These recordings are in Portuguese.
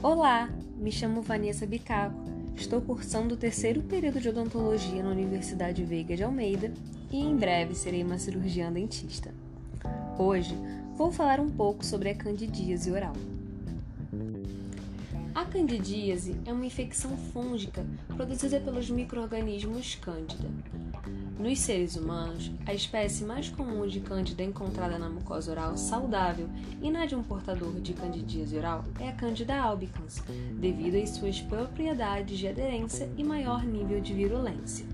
Olá, me chamo Vanessa Bicaco. Estou cursando o terceiro período de odontologia na Universidade Veiga de Almeida e em breve serei uma cirurgiã dentista. Hoje vou falar um pouco sobre a candidíase oral. Candidíase é uma infecção fúngica produzida pelos micro-organismos Cândida. Nos seres humanos, a espécie mais comum de cândida encontrada na mucosa oral saudável e na de um portador de candidíase oral é a Candida albicans, devido às suas propriedades de aderência e maior nível de virulência.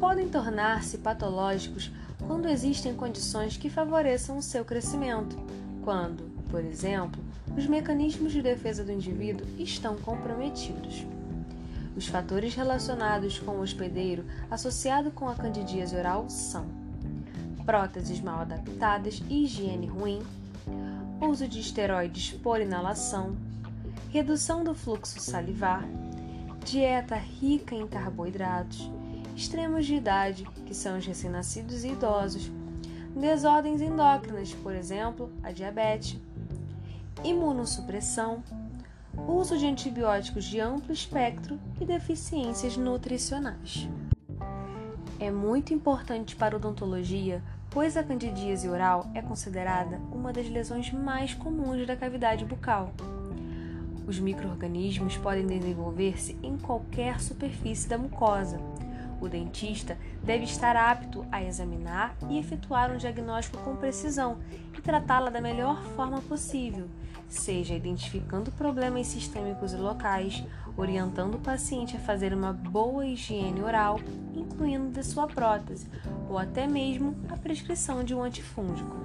Podem tornar-se patológicos quando existem condições que favoreçam o seu crescimento, quando, por exemplo, os mecanismos de defesa do indivíduo estão comprometidos. Os fatores relacionados com o hospedeiro associado com a candidíase oral são próteses mal adaptadas e higiene ruim, uso de esteroides por inalação, redução do fluxo salivar, dieta rica em carboidratos, extremos de idade, que são os recém-nascidos e idosos, desordens endócrinas, por exemplo, a diabetes, imunossupressão, uso de antibióticos de amplo espectro e deficiências nutricionais. É muito importante para odontologia, pois a candidíase oral é considerada uma das lesões mais comuns da cavidade bucal. Os microorganismos podem desenvolver-se em qualquer superfície da mucosa. O dentista deve estar apto a examinar e efetuar um diagnóstico com precisão e tratá-la da melhor forma possível, seja identificando problemas sistêmicos e locais, orientando o paciente a fazer uma boa higiene oral, incluindo de sua prótese, ou até mesmo a prescrição de um antifúngico.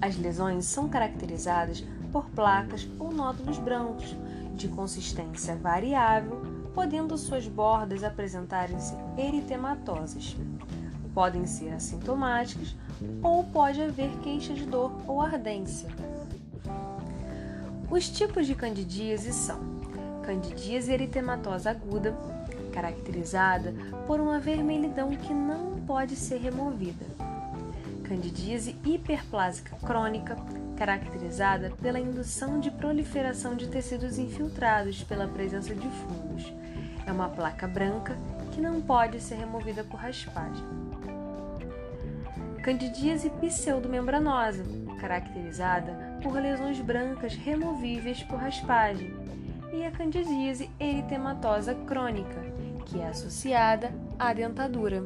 As lesões são caracterizadas por placas ou nódulos brancos, de consistência variável, podendo suas bordas apresentarem-se eritematosas. Podem ser assintomáticas ou pode haver queixa de dor ou ardência. Os tipos de candidíase são candidíase eritematosa aguda, caracterizada por uma vermelhidão que não pode ser removida. Candidíase hiperplásica crônica, caracterizada pela indução de proliferação de tecidos infiltrados pela presença de fungos. É uma placa branca que não pode ser removida por raspagem. Candidíase pseudomembranosa, caracterizada por lesões brancas removíveis por raspagem, e a candidíase eritematosa crônica, que é associada à dentadura.